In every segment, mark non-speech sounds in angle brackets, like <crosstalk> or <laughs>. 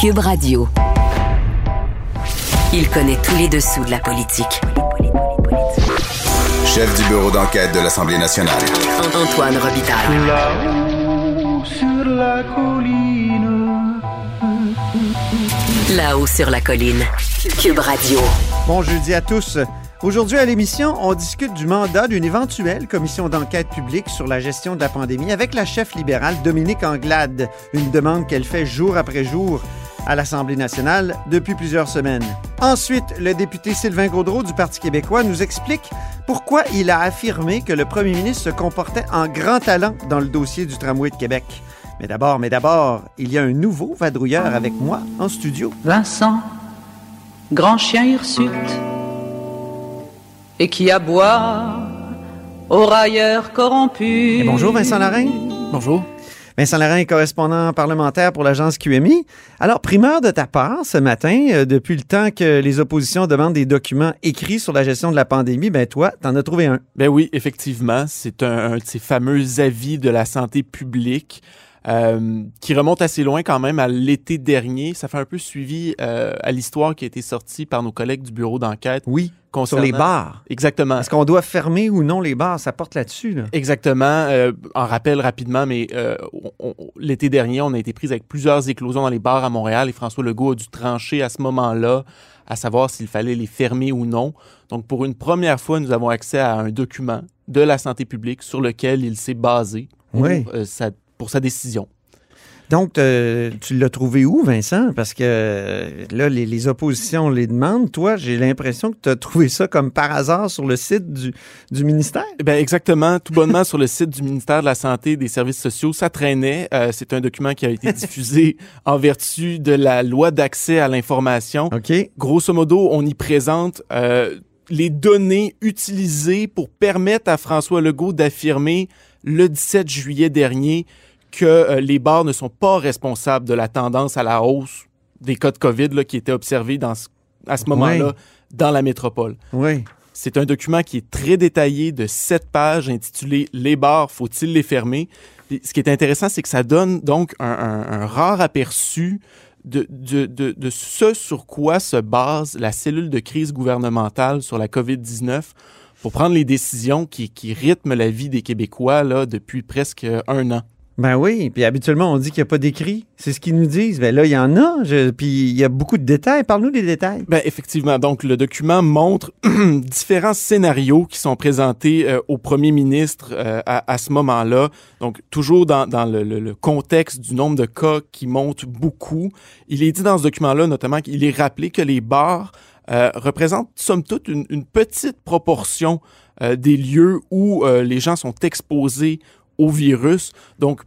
Cube Radio. Il connaît tous les dessous de la politique. Chef du bureau d'enquête de l'Assemblée nationale. Antoine Robitaille. Là-haut sur la colline. Là-haut sur la colline. Cube Radio. Bon jeudi à tous. Aujourd'hui à l'émission, on discute du mandat d'une éventuelle commission d'enquête publique sur la gestion de la pandémie avec la chef libérale Dominique Anglade, une demande qu'elle fait jour après jour à l'Assemblée nationale depuis plusieurs semaines. Ensuite, le député Sylvain Gaudreau du Parti québécois nous explique pourquoi il a affirmé que le premier ministre se comportait en grand talent dans le dossier du tramway de Québec. Mais d'abord, mais d'abord, il y a un nouveau vadrouilleur avec moi en studio. Vincent, grand chien hirsute, et qui aboie aux railleurs corrompus. Et bonjour Vincent Larrain. Bonjour. Vincent Larrain est correspondant parlementaire pour l'agence QMI. Alors, primeur de ta part ce matin, euh, depuis le temps que les oppositions demandent des documents écrits sur la gestion de la pandémie, ben toi, t'en as trouvé un. Ben oui, effectivement, c'est un, un de ces fameux avis de la santé publique euh, qui remonte assez loin quand même à l'été dernier. Ça fait un peu suivi euh, à l'histoire qui a été sortie par nos collègues du bureau d'enquête. Oui, sur concernant- les bars. Exactement. Est-ce qu'on doit fermer ou non les bars? Ça porte là-dessus, là. Exactement. Euh, en rappel rapidement, mais euh, l'été dernier, on a été pris avec plusieurs éclosions dans les bars à Montréal et François Legault a dû trancher à ce moment-là à savoir s'il fallait les fermer ou non. Donc, pour une première fois, nous avons accès à un document de la santé publique sur lequel il s'est basé pour, Oui. euh, sa, pour sa décision. Donc, euh, tu l'as trouvé où, Vincent? Parce que euh, là, les, les oppositions les demandent. Toi, j'ai l'impression que tu as trouvé ça comme par hasard sur le site du, du ministère. Ben exactement, tout bonnement sur le site du ministère de la Santé et des Services sociaux, ça traînait. Euh, c'est un document qui a été diffusé <laughs> en vertu de la loi d'accès à l'information. OK? Grosso modo, on y présente euh, les données utilisées pour permettre à François Legault d'affirmer le 17 juillet dernier que euh, les bars ne sont pas responsables de la tendance à la hausse des cas de COVID là, qui étaient observés dans ce- à ce moment-là dans la métropole. Oui. C'est un document qui est très détaillé de sept pages intitulé Les bars, faut-il les fermer? Ce qui est intéressant, c'est que ça donne donc un, un- un rare aperçu de, de, de, de ce sur quoi se base la cellule de crise gouvernementale sur la COVID-19 pour prendre les décisions qui, qui rythment la vie des Québécois là, depuis presque un an. Ben oui, puis habituellement, on dit qu'il n'y a pas d'écrit. C'est ce qu'ils nous disent. Ben là, il y en a. Je- Puis il y a beaucoup de détails. Parle-nous des détails. Ben, effectivement. Donc, le document montre <clears throat> différents scénarios qui sont présentés euh, au premier ministre euh, à, ce moment-là. Donc, toujours dans, le, contexte du nombre de cas qui monte beaucoup. Il est dit dans ce document-là, notamment, qu'il est rappelé que les bars euh, représentent, somme toute, une, une petite proportion des lieux où les gens sont exposés au virus. Donc,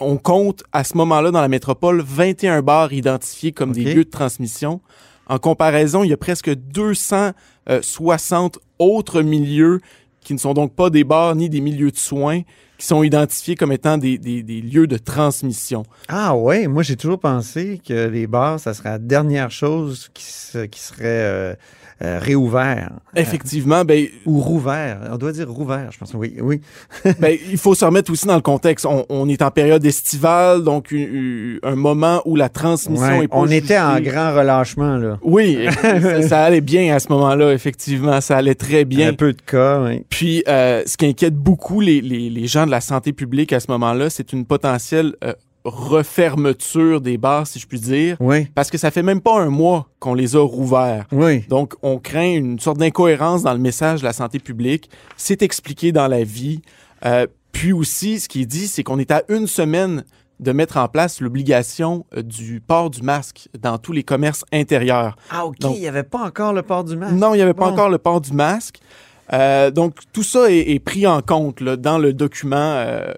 on compte à ce moment-là dans la métropole 21 bars identifiés comme des lieux de transmission. En comparaison, il y a presque 260 autres milieux qui ne sont donc pas des bars ni des milieux de soins qui sont identifiés comme étant des, des- des lieux de transmission. Ah ouais, moi j'ai toujours pensé que les bars, ça serait la dernière chose qui, se- qui serait euh, euh, réouvert. Effectivement, ben, Ou rouvert. On doit dire rouvert, je pense. Oui, oui. <laughs> ben, il faut se remettre aussi dans le contexte. On, on est en période estivale, donc un moment où la transmission Ouais, est pas on était en grand relâchement, là. Oui, <laughs> ça, ça allait bien à ce moment-là, effectivement. Ça allait très bien. Un peu de cas, oui. Puis, euh, ce qui inquiète beaucoup les, les, les gens de la santé publique à ce moment-là, c'est une potentielle euh, refermeture des bars, si je puis dire, Oui, parce que ça fait même pas un mois qu'on les a rouverts. oui. Donc, on craint une sorte d'incohérence dans le message de la santé publique. C'est expliqué dans la vie. Euh, puis aussi, ce qui est dit, c'est qu'on est à une semaine de mettre en place l'obligation euh, du port du masque dans tous les commerces intérieurs. Ah, OK, Donc- il n'y avait pas encore le port du masque. Non, il n'y avait pas encore le port du masque. Euh, donc, tout ça est, est pris en compte là, dans le document euh,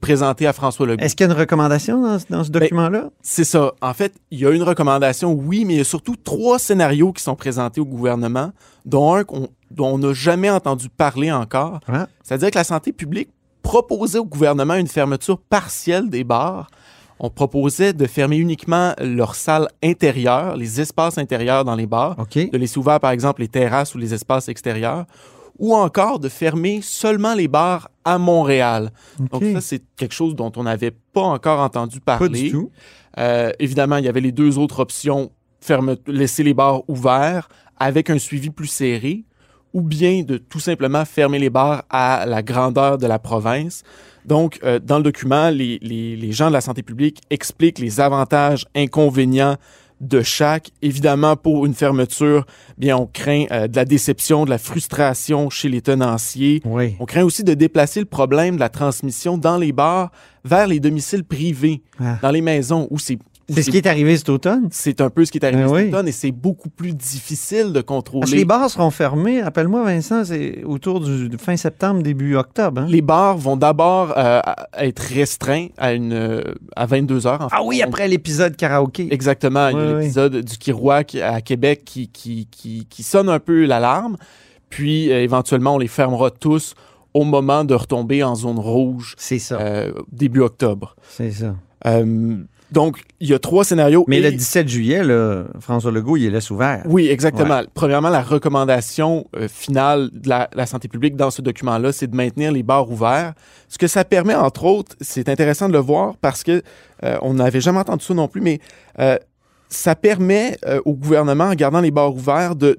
présenté à François Legault. Est-ce qu'il y a une recommandation dans, dans ce Ben, document-là? C'est ça. En fait, il y a une recommandation, oui, mais il y a surtout trois scénarios qui sont présentés au gouvernement, dont un qu'on- dont on n'a jamais entendu parler encore. C'est-à-dire que la santé publique proposait au gouvernement une fermeture partielle des bars. On proposait de fermer uniquement leurs salles intérieures, les espaces intérieurs dans les bars, de laisser ouverts, par exemple, les terrasses ou les espaces extérieurs, ou encore de fermer seulement les bars à Montréal. Donc OK. ça, c'est quelque chose dont on n'avait pas encore entendu Pas parler. du tout. Euh, évidemment, il y avait les deux autres options, ferme, laisser les bars ouverts avec un suivi plus serré, ou bien de tout simplement fermer les bars à la grandeur de la province. Donc, euh, dans le document, les, les- les gens de la santé publique expliquent les avantages, inconvénients de chaque. Évidemment, pour une fermeture, bien, on craint euh, de la déception, de la frustration chez les tenanciers. Oui. On craint aussi de déplacer le problème de la transmission dans les bars vers les domiciles privés, Ah. dans les maisons où c'est C'est ce qui est arrivé cet automne. c'est un peu ce qui est arrivé Ben cet oui. automne et c'est beaucoup plus difficile de contrôler. Parce que les bars seront fermés, rappelle-moi, Vincent, c'est autour du fin septembre, début octobre. hein? Les bars vont d'abord euh, être restreints à, une, à 22 heures. en fait. Ah oui, après l'épisode karaoké. Exactement. Oui, l'épisode du Kirouac à Québec qui, qui, qui, qui sonne un peu l'alarme. Puis, euh, éventuellement, on les fermera tous au moment de retomber en zone rouge C'est ça. euh, début octobre. C'est ça. Euh, donc, il y a trois scénarios. Mais et- le 17 juillet, là, François Legault, il laisse ouvert. Oui, exactement. Premièrement, la recommandation euh, finale de la, la santé publique dans ce document-là, c'est de maintenir les bars ouverts. Ce que ça permet, entre autres, c'est intéressant de le voir parce que euh, on n'avait jamais entendu ça non plus, mais euh, ça permet au gouvernement, en gardant les bars ouverts, de-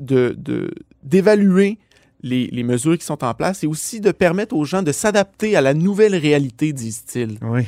d'évaluer les, les mesures qui sont en place et aussi de permettre aux gens de s'adapter à la nouvelle réalité, disent-ils. Oui.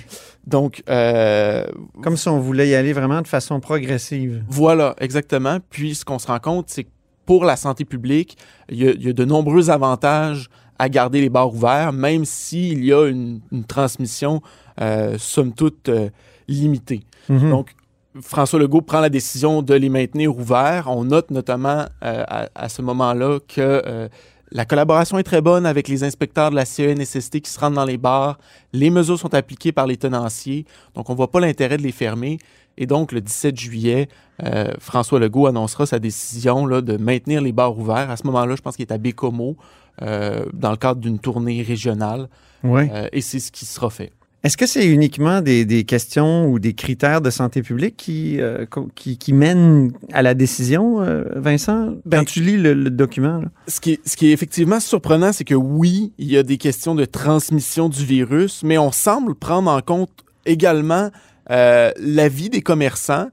Donc, euh, Comme si on voulait y aller vraiment de façon progressive. Voilà, exactement. Puis ce qu'on se rend compte, c'est que pour la santé publique, il y, a, il y a de nombreux avantages à garder les bars ouverts, même s'il y a une, une transmission, euh, somme toute, euh, limitée. Mhm. Donc, François Legault prend la décision de les maintenir ouverts. On note notamment euh, à, à ce moment-là que euh, la collaboration est très bonne avec les inspecteurs de la CENSST qui se rendent dans les bars. Les mesures sont appliquées par les tenanciers. Donc, on ne voit pas l'intérêt de les fermer. Et donc, le 17 juillet, euh, François Legault annoncera sa décision là, de maintenir les bars ouverts. À ce moment-là, je pense qu'il est à Bécomo, euh, dans le cadre d'une tournée régionale. Oui. Euh, et c'est ce qui sera fait. Est-ce que c'est uniquement des, des questions ou des critères de santé publique qui, euh, qui, qui mènent à la décision, euh, Vincent, Ben- quand tu lis le, le document? là? Ce qui, est, ce qui est effectivement surprenant, c'est que oui, il y a des questions de transmission du virus, mais on semble prendre en compte également euh, l'avis des commerçants.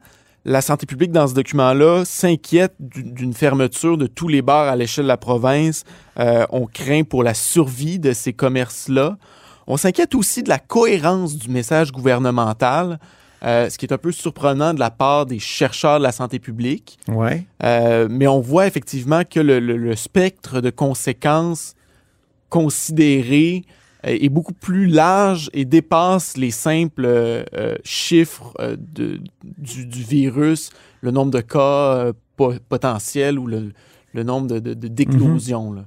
La santé publique, dans ce document-là, s'inquiète du- d'une fermeture de tous les bars à l'échelle de la province. Euh, on craint pour la survie de ces commerces-là. On s'inquiète aussi de la cohérence du message gouvernemental, euh, ce qui est un peu surprenant de la part des chercheurs de la santé publique. Euh, mais on voit effectivement que le, le- le spectre de conséquences considérées euh, est beaucoup plus large et dépasse les simples euh, chiffres euh, de- du, du virus, le nombre de cas euh, po- potentiels ou le, le nombre de, d'éclosions. là.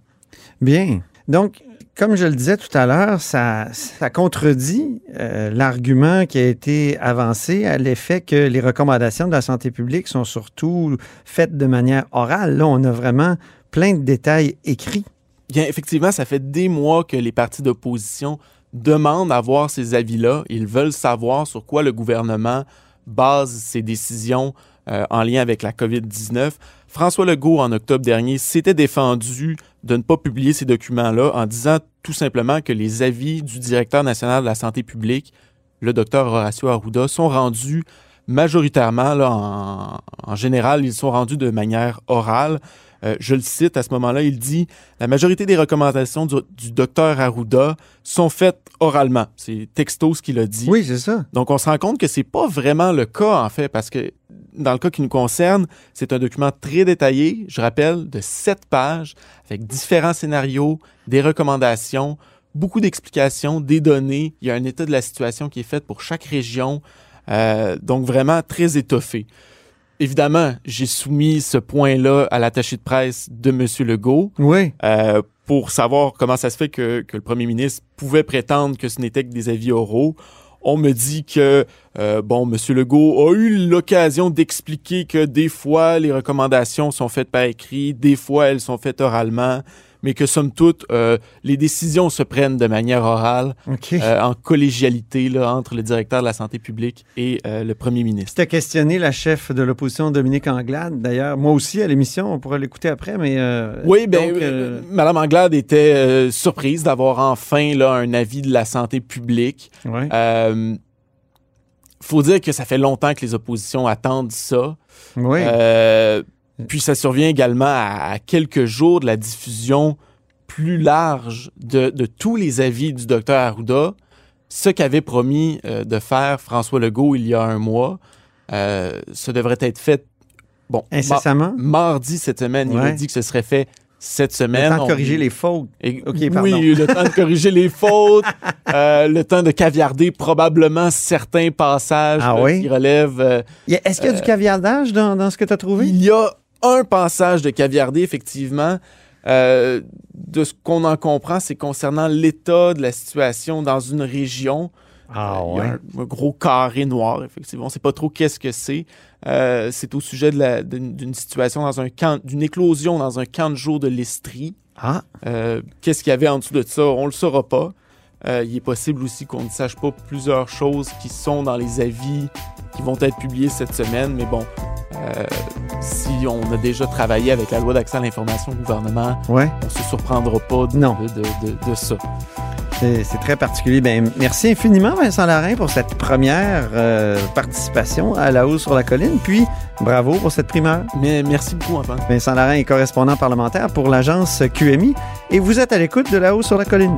Bien. Donc, comme je le disais tout à l'heure, ça, contredit euh, l'argument qui a été avancé à l'effet que les recommandations de la santé publique sont surtout faites de manière orale. Là, on a vraiment plein de détails écrits. Bien, effectivement, ça fait des mois que les partis d'opposition demandent à voir ces avis-là. Ils veulent savoir sur quoi le gouvernement base ses décisions euh, en lien avec la COVID-19. François Legault, en octobre dernier, s'était défendu de ne pas publier ces documents-là en disant tout simplement que les avis du directeur national de la santé publique, le docteur Horacio Arruda, sont rendus majoritairement, là, en, en général, ils sont rendus de manière orale. Euh, je le cite à ce moment-là, il dit La majorité des recommandations du, du docteur Arruda sont faites oralement. C'est texto ce qu'il a dit. Oui, c'est ça. Donc, on se rend compte que c'est pas vraiment le cas, en fait, parce que dans le cas qui nous concerne, c'est un document très détaillé, je rappelle, de sept pages, avec différents scénarios, des recommandations, beaucoup d'explications, des données. Il y a un état de la situation qui est fait pour chaque région. Euh, donc, vraiment très étoffé. Évidemment, j'ai soumis ce point-là à l'attaché de presse de M. Legault Oui. euh, pour savoir comment ça se fait que, que le premier ministre pouvait prétendre que ce n'était que des avis oraux. On me dit que, euh, bon, M. Legault a eu l'occasion d'expliquer que des fois, les recommandations sont faites par écrit, des fois, elles sont faites oralement mais que somme toute, euh, les décisions se prennent de manière orale, euh, en collégialité là, entre le directeur de la santé publique et euh, le premier ministre. Tu as questionné la chef de l'opposition, Dominique Anglade, d'ailleurs. Moi aussi, à l'émission, on pourra l'écouter après, mais... oui, bien, Mme Anglade était surprise d'avoir enfin là, un avis de la santé publique. Il faut dire que ça fait longtemps que les oppositions attendent ça. Oui. Puis ça survient également à, quelques jours de la diffusion plus large de, tous les avis du docteur Arruda, ce qu'avait promis euh, de faire François Legault il y a un mois. Euh, ça devrait être fait bon, incessamment? mardi cette semaine. Il a dit que ce serait fait cette semaine. Le temps de corriger les fautes. oui, le temps de corriger les fautes, <laughs> euh, le temps de caviarder probablement certains passages ah qui relèvent. Est-ce qu'il y a du caviardage dans, dans ce que tu as trouvé? Il y a un passage de caviardé, effectivement. Euh, de ce qu'on en comprend, c'est concernant l'état de la situation dans une région. Ah, ouais. Il y a un, gros carré noir, effectivement. On ne sait pas trop qu'est-ce que c'est. Euh, c'est au sujet d'une situation dans un camp, d'une éclosion dans un camp de jour de l'Estrie. Ah. Euh, qu'est-ce qu'il y avait en dessous de ça? On ne le saura pas. il est possible aussi qu'on ne sache pas plusieurs choses qui sont dans les avis qui vont être publiés cette semaine, mais bon, euh, si on a déjà travaillé avec la loi d'accès à l'information au gouvernement, ouais. on ne se surprendra pas de, de, ça. C'est très particulier. Ben, merci infiniment, Vincent Larin, pour cette première euh, participation à La hausse sur la colline. Puis, bravo pour cette primeur. Mais merci beaucoup, Antoine. Vincent Larin est correspondant parlementaire pour l'agence QMI. Et vous êtes à l'écoute de La hausse sur la colline.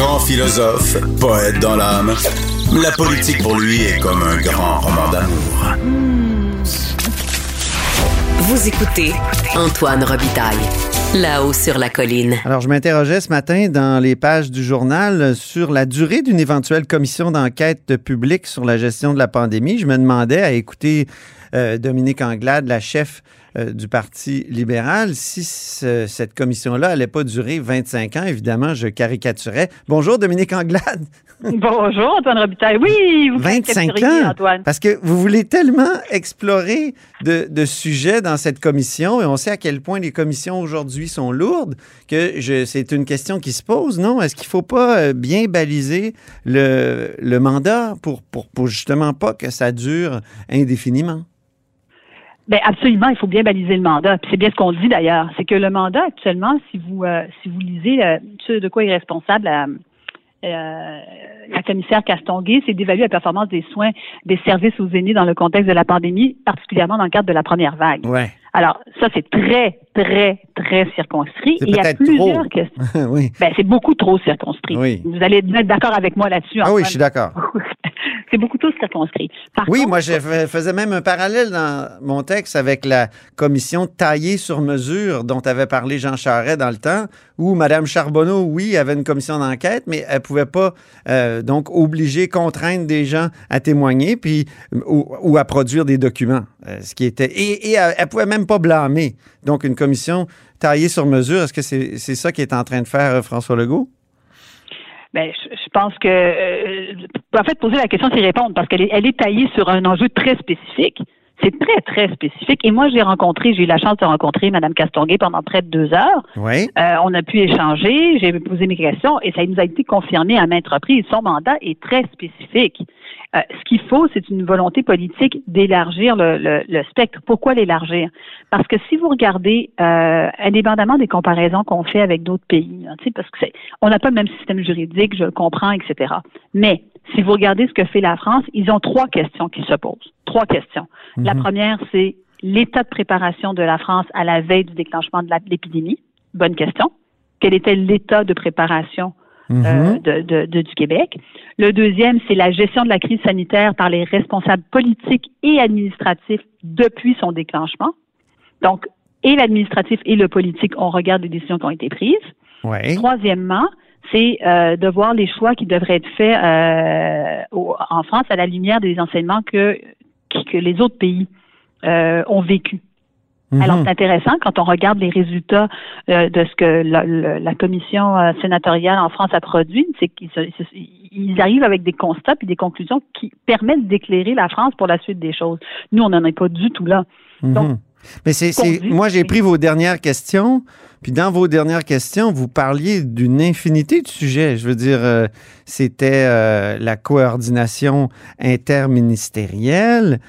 Grand philosophe, poète dans l'âme, la politique pour lui est comme un grand roman d'amour. Vous écoutez Antoine Robitaille. Là-haut sur la colline. Alors, je m'interrogeais ce matin dans les pages du journal sur la durée d'une éventuelle commission d'enquête publique sur la gestion de la pandémie. Je me demandais à écouter euh, Dominique Anglade, la chef euh, du Parti libéral. Si cette commission-là n'allait pas durer 25 ans, évidemment, je caricaturais. Bonjour, Dominique Anglade. <laughs> Bonjour, Antoine Robitaille. Oui, vous 25 ans, Antoine? Parce que vous voulez tellement explorer de, de, sujets dans cette commission et on sait à quel point les commissions aujourd'hui sont lourdes que c'est une question qui se pose, non? Est-ce qu'il ne faut pas euh, bien baliser le, le mandat pour, pour, pour justement pas que ça dure indéfiniment? Ben absolument, il faut bien baliser le mandat. c'est bien ce qu'on dit d'ailleurs, c'est que le mandat actuellement, si vous euh, si vous lisez euh, ce de quoi est responsable euh, la commissaire Castonguay, c'est d'évaluer la performance des soins des services aux aînés dans le contexte de la pandémie, particulièrement dans le cadre de la première vague. Ouais. Alors, ça, c'est très, très, très circonscrit. il y a plusieurs questions. <laughs> oui. Ben, c'est beaucoup trop circonscrit. Oui. Vous allez être d'accord avec moi là-dessus. Ah oui, je suis d'accord. <laughs> c'est beaucoup circonscrit. oui, moi, je faisais même un parallèle dans mon texte avec la commission taillée sur mesure dont avait parlé Jean Charest dans le temps, où Mme Charbonneau, oui, avait une commission d'enquête, mais elle pouvait pas, euh, donc, obliger, contraindre des gens à témoigner, puis, ou, à produire des documents. Euh, ce qui était, et, et elle, elle pouvait même pas blâmer. Donc, une commission taillée sur mesure, est-ce que c'est ça qui est en train de faire euh, François Legault? Bien, je, pense que, euh, en fait, poser la question, c'est répondre, parce qu'elle est, elle est taillée sur un enjeu très spécifique. C'est très, très spécifique. Et moi, j'ai rencontré, j'ai eu la chance de rencontrer Mme Castonguay pendant près de deux heures. Oui. Euh, on a pu échanger, j'ai posé mes questions et ça nous a été confirmé à maintes reprises. Son mandat est très spécifique. Euh, ce qu'il faut, c'est une volonté politique d'élargir le, le, spectre. Pourquoi l'élargir? Parce que si vous regardez, euh, indépendamment des comparaisons qu'on fait avec d'autres pays, hein, parce que c'est, on n'a pas le même système juridique, je le comprends, etc. Mais si vous regardez ce que fait la France, ils ont trois questions qui se posent. Trois questions. La mhm. première, c'est l'état de préparation de la France à la veille du déclenchement de l'épidémie. Bonne question. Quel était l'état de préparation euh, mhm. de, du Québec. Le deuxième, c'est la gestion de la crise sanitaire par les responsables politiques et administratifs depuis son déclenchement. Donc, et l'administratif et le politique, on regarde les décisions qui ont été prises. Troisièmement, c'est euh, de voir les choix qui devraient être faits euh, en France à la lumière des enseignements que, que les autres pays ont vécu. Alors, mhm. c'est intéressant quand on regarde les résultats euh, de ce que la, commission euh, sénatoriale en France a produit, c'est qu'ils arrivent avec des constats et des conclusions qui permettent d'éclairer la France pour la suite des choses. Nous, on n'en est pas du tout là. Donc, mais c'est, moi, j'ai pris vos dernières questions, puis dans vos dernières questions, vous parliez d'une infinité de sujets. Je veux dire, euh, c'était la coordination interministérielle,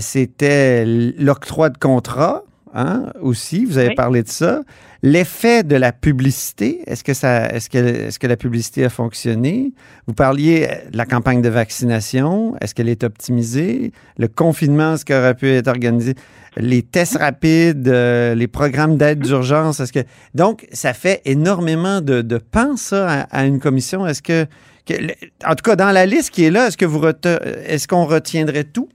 c'était l'octroi de contrats, hein, aussi. Vous avez parlé de ça. L'effet de la publicité, est-ce que, ça, est-ce, que, est-ce que la publicité a fonctionné? Vous parliez de la campagne de vaccination. Est-ce qu'elle est optimisée? Le confinement, est-ce qu'il aurait pu être organisé? Les tests rapides, euh, les programmes d'aide d'urgence, est-ce que... Donc, ça fait énormément de, de ça, à, une commission. Est-ce que, en tout cas, dans la liste qui est là, est-ce que vous est-ce qu'on retiendrait tout?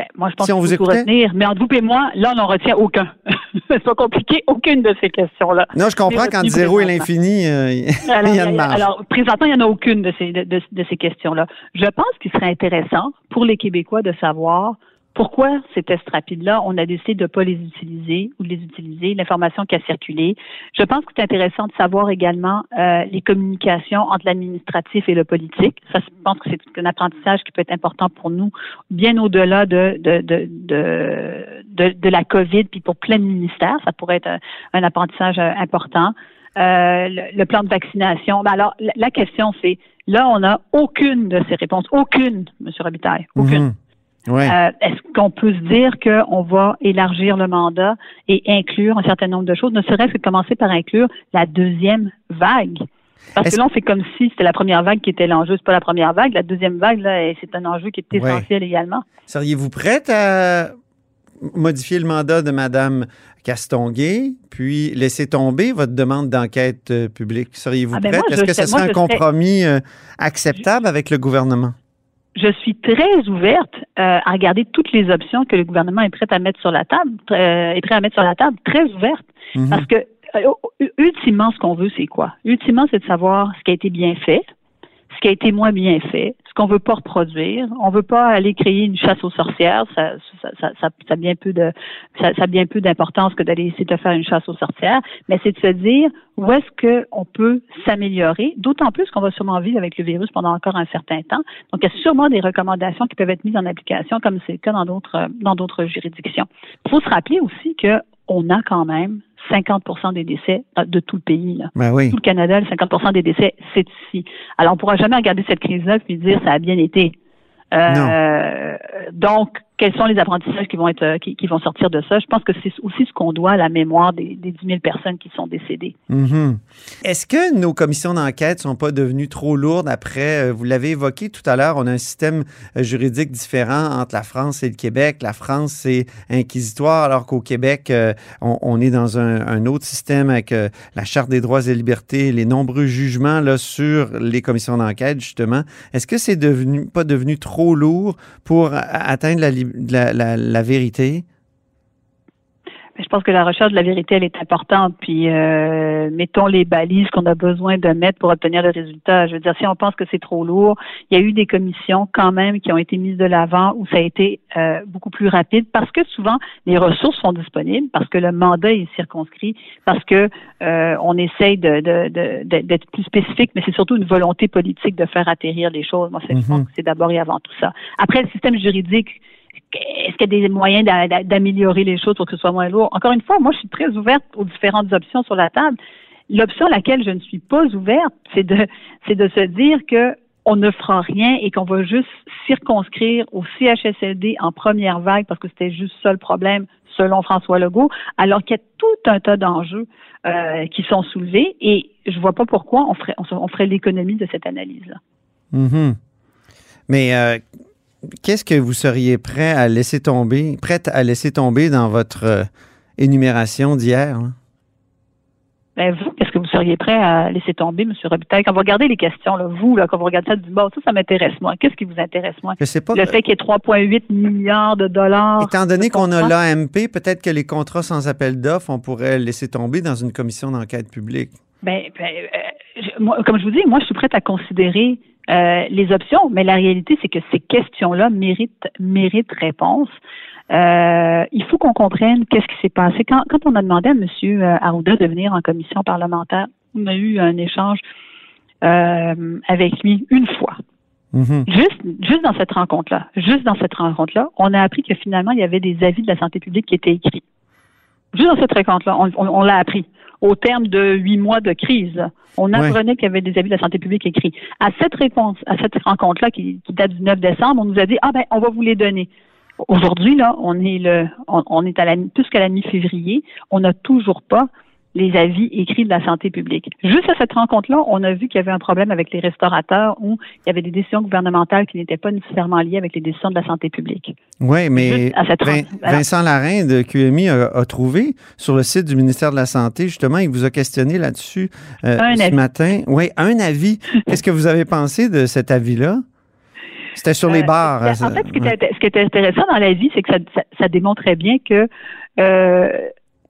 Ben, moi, je pense qu'il faut retenir. Mais entre vous et moi, là, on n'en retient aucun. <laughs> C'est pas compliqué, aucune de ces questions-là. Non, je comprends qu'en zéro et l'infini, euh, il y a de marge. Alors, présentement, il n'y en a aucune de ces, de ces questions-là. Je pense qu'il serait intéressant pour les Québécois de savoir pourquoi ces tests rapides-là, on a décidé de ne pas les utiliser ou de les utiliser, l'information qui a circulé. Je pense que c'est intéressant de savoir également euh, les communications entre l'administratif et le politique. Ça, je pense que c'est un apprentissage qui peut être important pour nous, bien au-delà de, de, de, de, la COVID, puis pour plein de ministères, ça pourrait être un, apprentissage euh, important. Euh, le, plan de vaccination. Ben alors, la, question, c'est, là, on n'a aucune de ces réponses, aucune, M. Robitaille, aucune. Euh, est-ce qu'on peut se dire qu'on va élargir le mandat et inclure un certain nombre de choses, ne serait-ce que commencer par inclure la deuxième vague? Parce que là, on fait comme si c'était la première vague qui était l'enjeu. C'est pas la première vague. La deuxième vague, là, c'est un enjeu qui est essentiel également. Seriez-vous prête à modifier le mandat de Mme Castonguay, puis laisser tomber votre demande d'enquête euh, publique? Seriez-vous ah, ben prête? Est-ce que ce serait un compromis euh, acceptable avec le gouvernement? Je suis très ouverte euh, à regarder toutes les options que le gouvernement est prêt à mettre sur la table, euh, est prêt à mettre sur la table, très ouverte, mhm. parce que euh, ultimement, ce qu'on veut, c'est quoi? Ultimement, c'est de savoir ce qui a été bien fait, ce qui a été moins bien fait, ce qu'on veut pas reproduire. On veut pas aller créer une chasse aux sorcières. Ça, ça, ça, ça, a bien peu de, ça, ça a bien peu d'importance que d'aller essayer de faire une chasse aux sorcières. Mais c'est de se dire où est-ce qu'on peut s'améliorer. D'autant plus qu'on va sûrement vivre avec le virus pendant encore un certain temps. Donc, il y a sûrement des recommandations qui peuvent être mises en application, comme c'est le cas dans d'autres, dans d'autres juridictions. Il faut se rappeler aussi que on a quand même 50% des décès euh, de tout le pays. Là. Ben oui. Tout le Canada, 50% des décès, c'est ici. Alors, on ne pourra jamais regarder cette crise-là et dire ça a bien été. Euh, donc, quels sont les apprentissages qui vont être euh, qui, vont sortir de ça. Je pense que c'est aussi ce qu'on doit à la mémoire des, des 10 000 personnes qui sont décédées. Mm-hmm. Est-ce que nos commissions d'enquête sont pas devenues trop lourdes après, euh, vous l'avez évoqué tout à l'heure, on a un système euh, juridique différent entre la France et le Québec. La France, c'est inquisitoire, alors qu'au Québec, on, est dans un, autre système avec la Charte des droits et libertés, les nombreux jugements là, sur les commissions d'enquête, justement. Est-ce que c'est devenu pas devenu trop lourd pour atteindre la, la, vérité? Je pense que la recherche de la vérité, elle est importante. Puis, euh, mettons les balises qu'on a besoin de mettre pour obtenir le résultat. Je veux dire, si on pense que c'est trop lourd, il y a eu des commissions quand même qui ont été mises de l'avant où ça a été euh, beaucoup plus rapide parce que souvent les ressources sont disponibles, parce que le mandat est circonscrit, parce que euh, on essaye de, d'être plus spécifique, mais c'est surtout une volonté politique de faire atterrir les choses. Moi, je pense que c'est d'abord et avant tout ça. Après, le système juridique est-ce qu'il y a des moyens d'améliorer les choses pour que ce soit moins lourd? Encore une fois, moi, je suis très ouverte aux différentes options sur la table. L'option à laquelle je ne suis pas ouverte, c'est de, c'est de se dire que on ne fera rien et qu'on va juste circonscrire au CHSLD en première vague parce que c'était juste ça le problème selon François Legault, alors qu'il y a tout un tas d'enjeux euh, qui sont soulevés et je vois pas pourquoi on ferait, on, ferait l'économie de cette analyse-là. Mm-hmm. Mais euh, qu'est-ce que vous seriez prêt à laisser tomber, prête à laisser tomber dans votre euh, énumération d'hier? Ben vous, qu'est-ce que vous seriez prêt à laisser tomber, M. Robitaille? Quand vous regardez les questions, là, vous, là, quand vous regardez ça, du bon, ça, ça m'intéresse moins. Qu'est-ce qui vous intéresse moins? Je sais pas. Le fait qu'il y ait 3,8 milliards de dollars. Étant donné qu'on a l'AMP, peut-être que les contrats sans appel d'offres, on pourrait laisser tomber dans une commission d'enquête publique. Ben, ben euh, moi, comme je vous dis, moi, je suis prête à considérer euh, les options, mais la réalité, c'est que ces questions-là méritent, méritent réponse. Euh, il faut qu'on comprenne qu'est-ce qui s'est passé. Quand, quand on a demandé à M. Euh, Arruda de venir en commission parlementaire, on a eu un échange euh, avec lui une fois. Juste, juste dans cette rencontre-là, juste dans cette rencontre-là, on a appris que finalement, il y avait des avis de la santé publique qui étaient écrits. Juste dans cette rencontre-là, on, on, on l'a appris. Au terme de huit mois de crise, on apprenait qu'il y avait des avis de la santé publique écrits. À cette réponse, à cette rencontre-là qui, qui date du 9 décembre, on nous a dit ah ben on va vous les donner. Aujourd'hui, là, on est le, on, on est à la, plus qu'à la mi-février, on n'a toujours pas les avis écrits de la santé publique. Juste à cette rencontre-là, on a vu qu'il y avait un problème avec les restaurateurs où il y avait des décisions gouvernementales qui n'étaient pas nécessairement liées avec les décisions de la santé publique. Oui, mais à cette Vin- Vincent Larin de QMI a, a trouvé sur le site du ministère de la Santé, justement, il vous a questionné là-dessus euh, ce avis. matin. Oui, un avis. <laughs> Qu'est-ce que vous avez pensé de cet avis-là? C'était sur les Euh, bars. En hein, fait, ce qui, était, ce qui était intéressant dans la vie, c'est que ça, ça, ça démontrait bien que euh,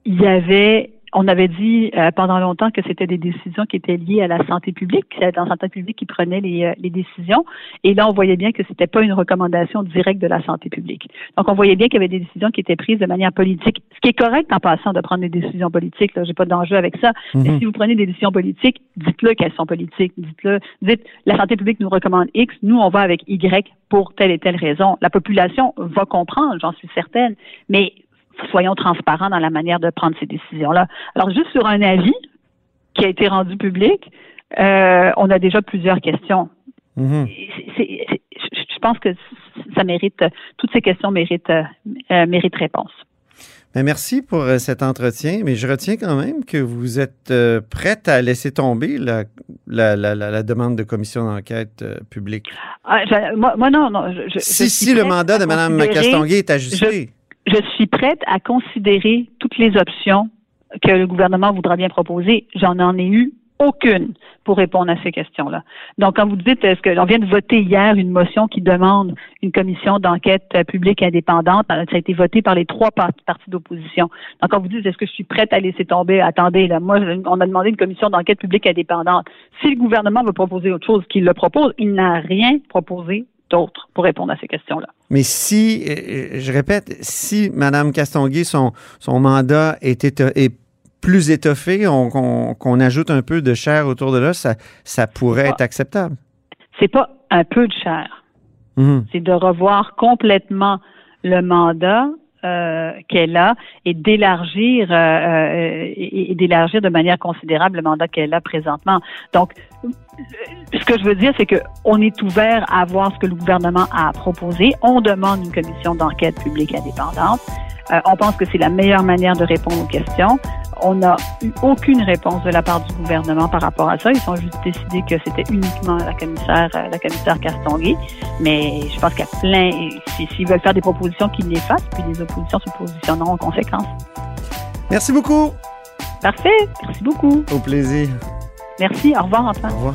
il y avait, on avait dit euh, pendant longtemps que c'était des décisions qui étaient liées à la santé publique, que c'était la santé publique qui prenait les, euh, les décisions. Et là, on voyait bien que c'était pas une recommandation directe de la santé publique. Donc, on voyait bien qu'il y avait des décisions qui étaient prises de manière politique, ce qui est correct en passant de prendre des décisions politiques. Là, j'ai pas d'enjeu avec ça. Mais Mhm. si vous prenez des décisions politiques, dites-le qu'elles sont politiques. Dites-le. Dites, la santé publique nous recommande X, nous, on va avec Y pour telle et telle raison. La population va comprendre, j'en suis certaine, mais soyons transparents dans la manière de prendre ces décisions-là. Alors, juste sur un avis qui a été rendu public, euh, on a déjà plusieurs questions. Mhm. C'est- c'est- c'est- je pense que ça mérite, toutes ces questions méritent, euh, méritent réponse. Ben, merci pour euh, cet entretien, mais je retiens quand même que vous êtes euh, prête à laisser tomber la, la, la, demande de commission d'enquête euh, publique. Ah, je- moi, moi, non, non. Je, je- je Si, si le mandat de Mme Castonguay est ajusté. Je suis prête à considérer toutes les options que le gouvernement voudra bien proposer. J'en en ai eu aucune pour répondre à ces questions-là. Donc, quand vous dites, est-ce que on vient de voter hier une motion qui demande une commission d'enquête publique indépendante, ça a été voté par les trois par- partis d'opposition. Donc, quand vous dites, est-ce que je suis prête à laisser tomber, attendez, là, moi, on a demandé une commission d'enquête publique indépendante. Si le gouvernement veut proposer autre chose qu'il le propose, il n'a rien proposé d'autre pour répondre à ces questions-là. Mais si, euh, je répète, si Mme Castonguay, son, son mandat est, éto- est plus étoffé, on- qu'on qu'on ajoute un peu de chair autour de là, ça, ça pourrait être acceptable. C'est pas un peu de chair. Mhm. c'est de revoir complètement le mandat euh, qu'elle a et d'élargir euh, euh, et, d'élargir de manière considérable le mandat qu'elle a présentement. Donc, euh, ce que je veux dire, c'est que on est ouvert à voir ce que le gouvernement a proposé. On demande une commission d'enquête publique indépendante. Euh, on pense que c'est la meilleure manière de répondre aux questions. On n'a eu aucune réponse de la part du gouvernement par rapport à ça. Ils ont juste décidé que c'était uniquement la commissaire, euh, la commissaire Castonguay. Mais je pense qu'il y a plein, s'ils veulent faire des propositions, qu'ils les fassent, puis les oppositions se positionneront en conséquence. Merci beaucoup. Parfait. Merci beaucoup. Au plaisir. Merci. Au revoir, Antoine. Au revoir.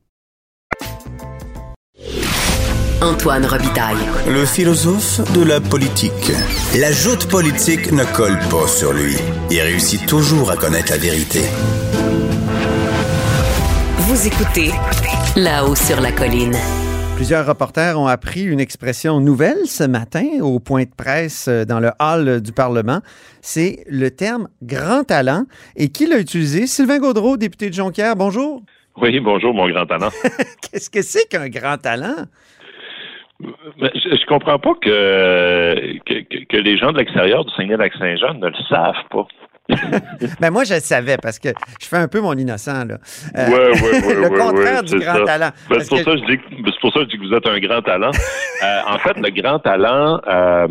Antoine Robitaille. Le philosophe de la politique. La joute politique ne colle pas sur lui. Il réussit toujours à connaître la vérité. Vous écoutez là-haut sur la colline. Plusieurs reporters ont appris une expression nouvelle ce matin au point de presse euh, dans le hall du Parlement. C'est le terme grand talent. Et qui l'a utilisé? Sylvain Gaudreau, député de Jonquière. Bonjour. Oui, bonjour, mon grand talent. <laughs> Qu'est-ce que c'est qu'un grand talent? Je, je comprends pas que, que, que les gens de l'extérieur du Saguenay-Lac-Saint-Jean ne le savent pas. <laughs> ben moi, je le savais parce que je fais un peu mon innocent. Là. Euh, Ouais, ouais, ouais, <laughs> le contraire du grand ça. talent. Ben, c'est pour, que- ça que je dis que- c'est pour ça que je dis que vous êtes un grand talent. <laughs> Euh, en fait, le grand talent, euh,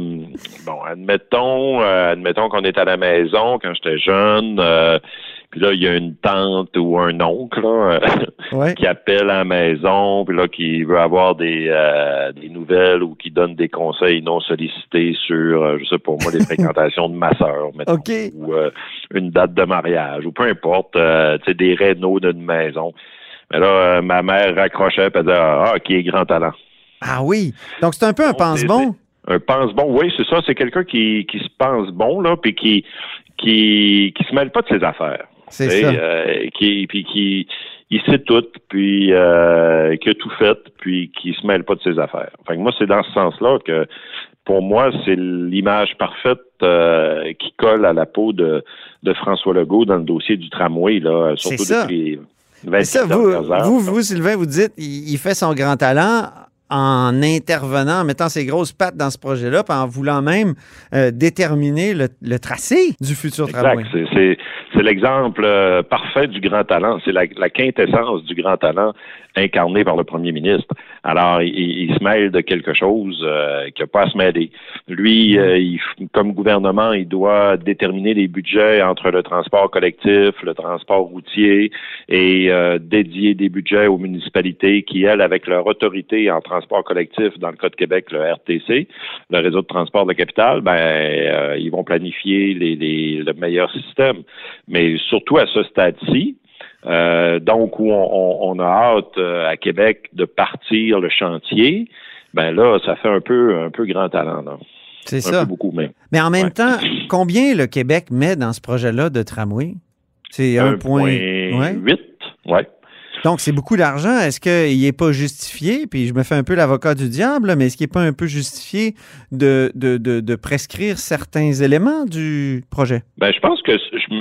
bon, admettons, euh, admettons qu'on est à la maison quand j'étais jeune, puis là, il y a une tante ou un oncle là, euh, Ouais. <laughs> qui appelle à la maison, puis là, qui veut avoir des, euh, des nouvelles ou qui donne des conseils non sollicités sur, euh, je sais pas moi, les <laughs> fréquentations de ma sœur, mettons, OK. ou euh, une date de mariage, ou peu importe, tu sais, des rénaux d'une maison. Mais là, ma mère raccrochait et elle disait Ah, qui est grand talent. Ah oui. Donc, c'est un peu un pense-bon. Un pense bon, oui, c'est ça, c'est quelqu'un qui, qui se pense bon, là, puis qui, qui, qui se mêle pas de ses affaires. C'est ça. euh, qui, puis qui il sait tout, puis euh, qui a tout fait, puis qui se mêle pas de ses affaires. Fait que moi, c'est dans ce sens-là que pour moi, c'est l'image parfaite euh, qui colle à la peau de, de François Legault dans le dossier du tramway, là, C'est surtout ça. depuis les C'est 24 ça, vous, heures. vous, vous, Sylvain, vous dites il, il fait son grand talent en intervenant, en mettant ses grosses pattes dans ce projet-là, puis en voulant même euh, déterminer le, le tracé du futur tramway. Exact. C'est- C'est, l'exemple euh, parfait du grand talent. C'est la, la quintessence du grand talent incarné par le premier ministre. Alors, il, il se mêle de quelque chose euh, qu'il n'a pas à se mêler. Lui, euh, il f- comme gouvernement, il doit déterminer les budgets entre le transport collectif, le transport routier et euh, dédier des budgets aux municipalités qui, elles, avec leur autorité en transport collectif, dans le cas de Québec, le RTC, le réseau de transport de la capitale, ben, euh, ils vont planifier les, les- le meilleur système. Mais surtout à ce stade-ci, euh, donc où on, on- on a hâte euh, à Québec de partir le chantier, ben là, ça fait un peu un peu grand talent, là. C'est Un ça. peu beaucoup même. Mais en même Ouais. temps, combien le Québec met dans ce projet-là de tramway? C'est un point. Ouais. 8, ouais. Donc, c'est beaucoup d'argent. Est-ce qu'il n'est pas justifié? Puis je me fais un peu l'avocat du diable, mais est-ce qu'il n'est pas un peu justifié de, de, de, de prescrire certains éléments du projet? Ben, je pense que,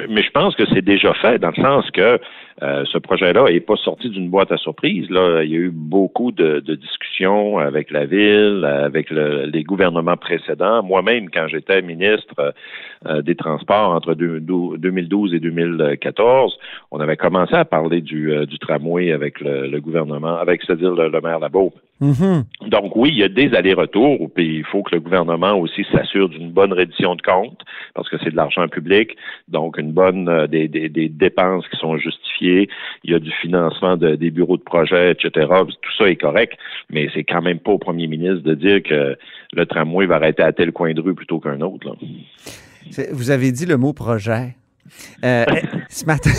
mais je pense que c'est déjà fait dans le sens que euh, ce projet-là n'est pas sorti d'une boîte à surprise. Là, il y a eu beaucoup de, de discussions avec la ville, avec le- les gouvernements précédents. Moi-même, quand j'étais ministre euh, des Transports entre deux- dou- 2012 et 2014, on avait commencé à parler du, euh, du tramway avec le, le gouvernement, avec c'est-à-dire le, le maire Labeau. Mhm. Donc oui, il y a des allers-retours, puis il faut que le gouvernement aussi s'assure d'une bonne reddition de comptes, parce que c'est de l'argent public, donc une bonne euh, des, des, des dépenses qui sont justifiées, il y a du financement de, des bureaux de projet, etc. Tout ça est correct, mais c'est quand même pas au premier ministre de dire que le tramway va arrêter à tel coin de rue plutôt qu'un autre. Là. Vous avez dit le mot projet. Euh, <laughs> ce, matin,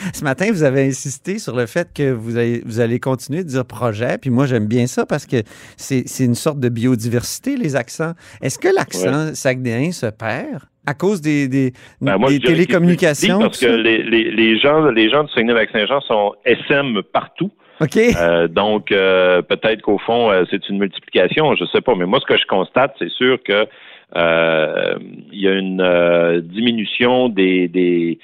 <laughs> ce matin, vous avez insisté sur le fait que vous allez, vous allez continuer de dire projet. Puis moi, j'aime bien ça parce que c'est une sorte de biodiversité, les accents. Est-ce que l'accent saguenéen se perd à cause des, des, Ben, moi, des télécommunications? Parce que les, les, les gens, les gens du Saguenay-Lac-Saint-Jean sont SM partout. OK. Euh, donc, euh, peut-être qu'au fond, euh, c'est une multiplication, je sais pas. Mais moi, ce que je constate, c'est sûr que il y a une diminution des, des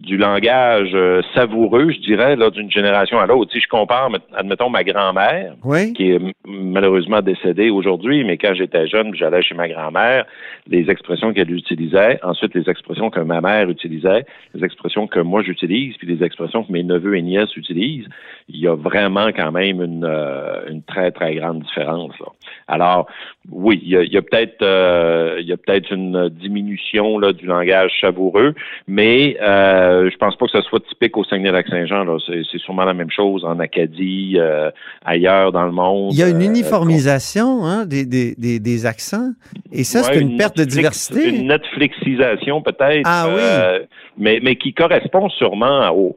du langage euh, savoureux, je dirais, là, d'une génération à l'autre. Si je compare, met- admettons, ma grand-mère, Oui. qui est malheureusement décédée aujourd'hui, mais quand j'étais jeune, j'allais chez ma grand-mère, les expressions qu'elle utilisait, ensuite les expressions que ma mère utilisait, les expressions que moi j'utilise, puis les expressions que mes neveux et nièces utilisent, il y a vraiment quand même une, euh, une très, très grande différence. là. Alors, oui, il y a, il y a peut-être euh, il y a peut-être une diminution là, du langage savoureux, mais euh, je pense pas que ce soit typique au Saguenay-Lac-Saint-Jean. C'est c'est sûrement la même chose en Acadie, euh, ailleurs dans le monde. Il y a une uniformisation hein, des, des, des, des accents. Et ça, c'est une perte de diversité. Une Netflixisation peut-être. Ah oui. mais, mais qui correspond sûrement au,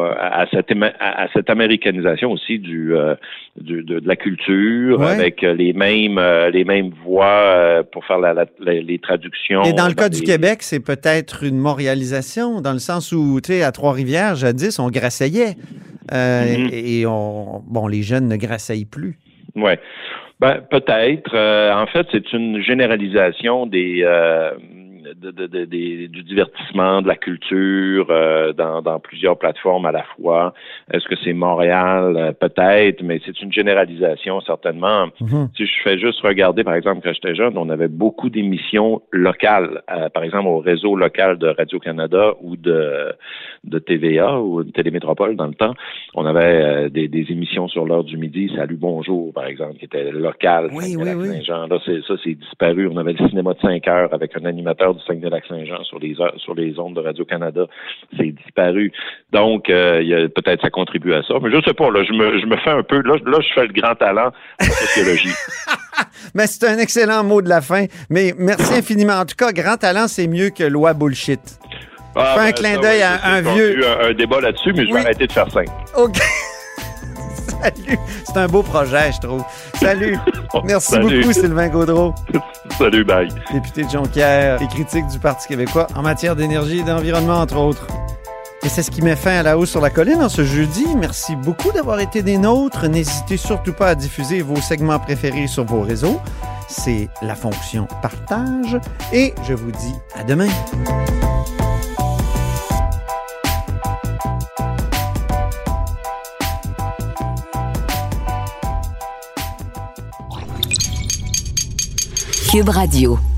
à, cette, à, cette américanisation aussi du, du de, la culture avec les mêmes les mêmes voix pour faire la, les traductions. Et dans le cas du Québec, c'est peut-être une montréalisation dans le sens où tu sais à Trois-Rivières jadis on grasseillait mm-hmm. et on bon les jeunes ne grasseillent plus. Ouais. Ben, peut-être. en fait, c'est une généralisation des, de, du divertissement, de la culture euh, dans, dans, plusieurs plateformes à la fois. Est-ce que c'est Montréal? Euh, peut-être, mais c'est une généralisation certainement. Mhm. Si je fais juste regarder, par exemple, quand j'étais jeune, on avait beaucoup d'émissions locales, euh, par exemple au réseau local de Radio-Canada ou de, de TVA ou de Télémétropole dans le temps. On avait des, des, émissions sur l'heure du midi, Salut Bonjour, par exemple, qui était local. Oui, oui, oui. Là, ça, c'est disparu. On avait le cinéma de 5 heures avec un animateur du Saguenay-Lac-Saint-Jean sur les sur les ondes de Radio-Canada. C'est disparu. Donc, euh, peut-être ça contribue à ça. Mais je sais pas, là, je me, je me fais un peu, là, là, je fais le grand talent en sociologie. <laughs> Mais c'est un excellent mot de la fin. Mais merci infiniment. En tout cas, grand talent, c'est mieux que loi bullshit. Ah, fais un ben, clin d'œil à un vieux. Eu un, un débat là-dessus, mais je vais arrêter de faire ça. <laughs> OK. Salut. C'est un beau projet, je trouve. Salut. <laughs> Merci beaucoup, Sylvain Gaudreau. <laughs> Salut, bye. Député de Jonquière et critique du Parti québécois en matière d'énergie et d'environnement, entre autres. Et c'est ce qui met fin à la hausse sur la colline en ce jeudi. Merci beaucoup d'avoir été des nôtres. N'hésitez surtout pas à diffuser vos segments préférés sur vos réseaux. C'est la fonction partage. Et je vous dis à demain. Cube Radio.